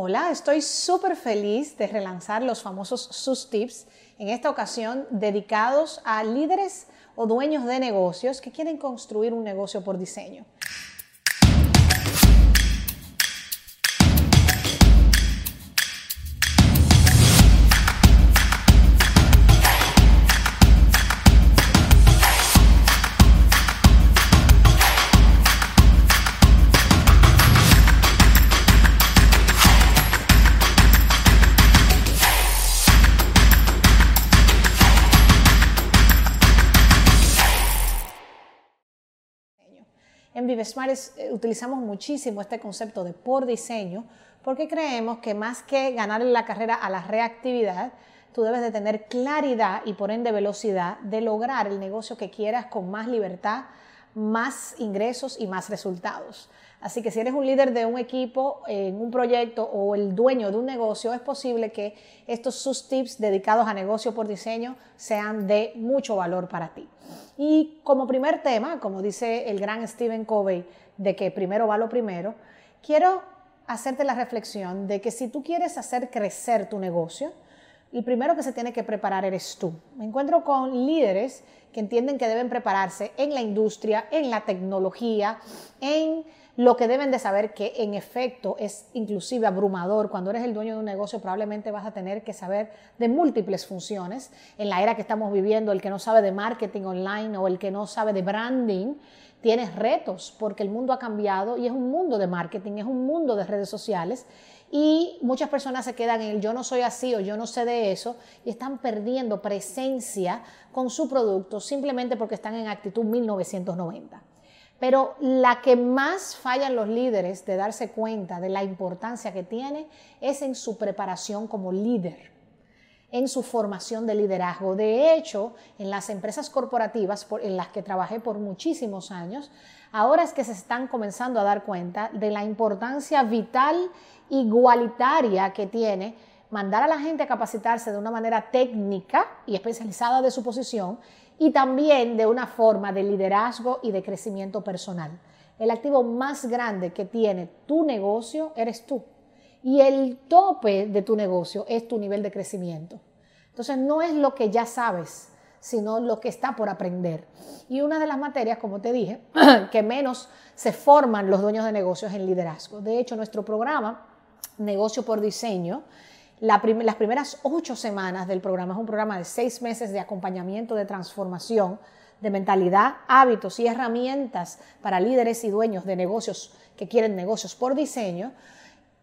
Hola, estoy súper feliz de relanzar los famosos SUS Tips, en esta ocasión dedicados a líderes o dueños de negocios que quieren construir un negocio por diseño. En ViveSmart eh, utilizamos muchísimo este concepto de por diseño porque creemos que más que ganarle la carrera a la reactividad, tú debes de tener claridad y por ende velocidad de lograr el negocio que quieras con más libertad, más ingresos y más resultados. Así que si eres un líder de un equipo en un proyecto o el dueño de un negocio, es posible que estos sus tips dedicados a negocio por diseño sean de mucho valor para ti. Y como primer tema, como dice el gran Stephen Covey, de que primero va lo primero, quiero hacerte la reflexión de que si tú quieres hacer crecer tu negocio, el primero que se tiene que preparar eres tú. Me encuentro con líderes que entienden que deben prepararse en la industria, en la tecnología, en lo que deben de saber que en efecto es inclusive abrumador. Cuando eres el dueño de un negocio probablemente vas a tener que saber de múltiples funciones. En la era que estamos viviendo, el que no sabe de marketing online o el que no sabe de branding, tienes retos porque el mundo ha cambiado y es un mundo de marketing, es un mundo de redes sociales y muchas personas se quedan en el yo no soy así o yo no sé de eso y están perdiendo presencia con su producto simplemente porque están en actitud 1990. Pero la que más fallan los líderes de darse cuenta de la importancia que tiene es en su preparación como líder, en su formación de liderazgo. De hecho, en las empresas corporativas en las que trabajé por muchísimos años, ahora es que se están comenzando a dar cuenta de la importancia vital, igualitaria que tiene mandar a la gente a capacitarse de una manera técnica y especializada de su posición y también de una forma de liderazgo y de crecimiento personal. El activo más grande que tiene tu negocio eres tú. Y el tope de tu negocio es tu nivel de crecimiento. Entonces no es lo que ya sabes, sino lo que está por aprender. Y una de las materias, como te dije, que menos se forman los dueños de negocios en liderazgo. De hecho, nuestro programa, Negocio por Diseño, las primeras ocho semanas del programa es un programa de seis meses de acompañamiento, de transformación, de mentalidad, hábitos y herramientas para líderes y dueños de negocios que quieren negocios por diseño.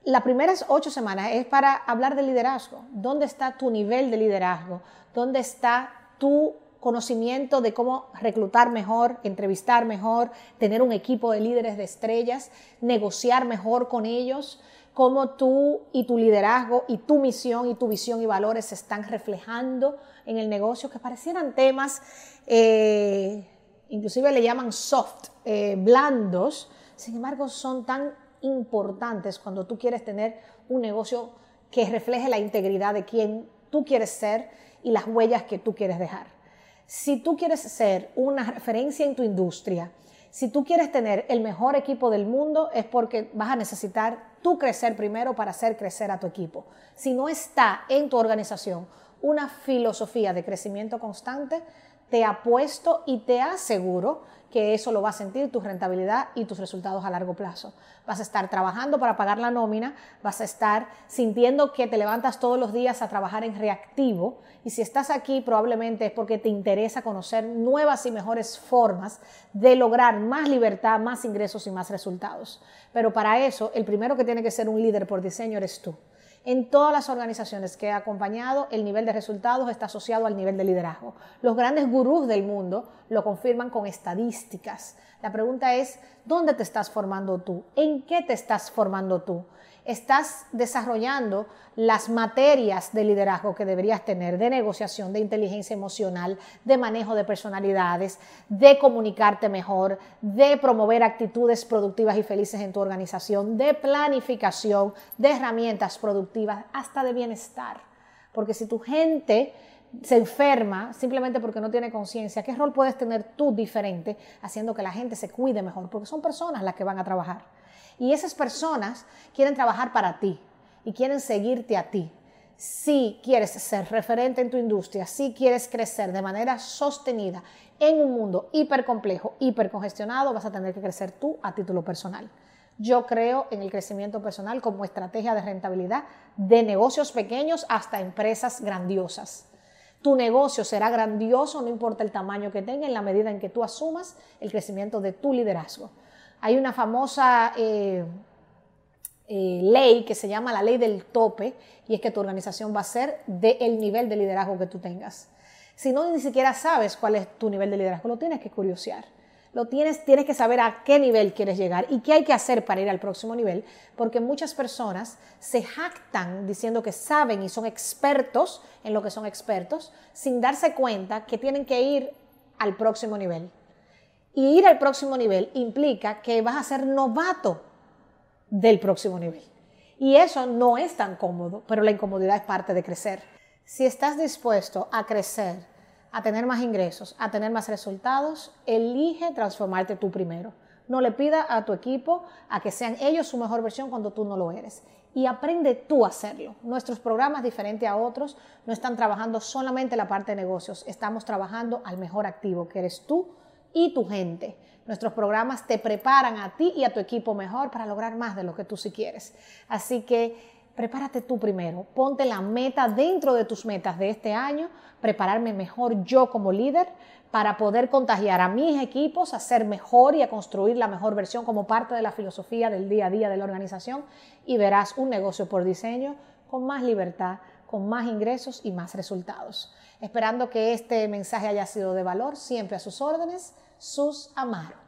Las primeras ocho semanas es para hablar de liderazgo. ¿Dónde está tu nivel de liderazgo? ¿Dónde está tu conocimiento de cómo reclutar mejor, entrevistar mejor, tener un equipo de líderes de estrellas, negociar mejor con ellos? Cómo tú y tu liderazgo y tu misión y tu visión y valores se están reflejando en el negocio, que parecieran temas, eh, inclusive le llaman soft, eh, blandos, sin embargo son tan importantes cuando tú quieres tener un negocio que refleje la integridad de quien tú quieres ser y las huellas que tú quieres dejar. Si tú quieres ser una referencia en tu industria, si tú quieres tener el mejor equipo del mundo es porque vas a necesitar tú crecer primero para hacer crecer a tu equipo. Si no está en tu organización una filosofía de crecimiento constante, te apuesto y te aseguro que eso lo va a sentir tu rentabilidad y tus resultados a largo plazo. Vas a estar trabajando para pagar la nómina, vas a estar sintiendo que te levantas todos los días a trabajar en reactivo y si estás aquí probablemente es porque te interesa conocer nuevas y mejores formas de lograr más libertad, más ingresos y más resultados. Pero para eso, el primero que tiene que ser un líder por diseño eres tú. En todas las organizaciones que he acompañado, el nivel de resultados está asociado al nivel de liderazgo. Los grandes gurús del mundo lo confirman con estadísticas. La pregunta es, ¿dónde te estás formando tú? ¿En qué te estás formando tú? Estás desarrollando las materias de liderazgo que deberías tener, de negociación, de inteligencia emocional, de manejo de personalidades, de comunicarte mejor, de promover actitudes productivas y felices en tu organización, de planificación, de herramientas productivas, hasta de bienestar. Porque si tu gente se enferma simplemente porque no tiene conciencia, ¿qué rol puedes tener tú diferente haciendo que la gente se cuide mejor? Porque son personas las que van a trabajar. Y esas personas quieren trabajar para ti. y quieren seguirte a ti. Si quieres ser referente en tu industria, si quieres crecer de manera sostenida en un mundo hipercomplejo, hipercongestionado, vas a tener que crecer tú a título personal. Yo creo en el crecimiento personal como estrategia de rentabilidad de negocios pequeños hasta empresas grandiosas. Tu negocio será grandioso, no importa el tamaño que tenga, en la medida en que tú asumas el crecimiento de tu liderazgo. Hay una famosa eh, eh, ley que se llama la ley del tope y es que tu organización va a ser del nivel de liderazgo que tú tengas. Si no ni siquiera sabes cuál es tu nivel de liderazgo, lo tienes que curiosear lo tienes, tienes que saber a qué nivel quieres llegar y qué hay que hacer para ir al próximo nivel, porque muchas personas se jactan diciendo que saben y son expertos en lo que son expertos, sin darse cuenta que tienen que ir al próximo nivel. Y ir al próximo nivel implica que vas a ser novato del próximo nivel. Y eso no es tan cómodo, pero la incomodidad es parte de crecer. Si estás dispuesto a crecer, a tener más ingresos, a tener más resultados, elige transformarte tú primero. No le pida a tu equipo a que sean ellos su mejor versión cuando tú no lo eres. Y aprende tú a hacerlo. Nuestros programas, diferente a otros, no están trabajando solamente la parte de negocios, estamos trabajando al mejor activo, que eres tú y tu gente. Nuestros programas te preparan a ti y a tu equipo mejor para lograr más de lo que tú sí quieres. Así que prepárate tú primero, ponte la meta dentro de tus metas de este año, prepararme mejor yo como líder para poder contagiar a mis equipos a ser mejor y a construir la mejor versión como parte de la filosofía del día a día de la organización y verás un negocio por diseño con más libertad, con más ingresos y más resultados. Esperando que este mensaje haya sido de valor, siempre a sus órdenes, sus amaros.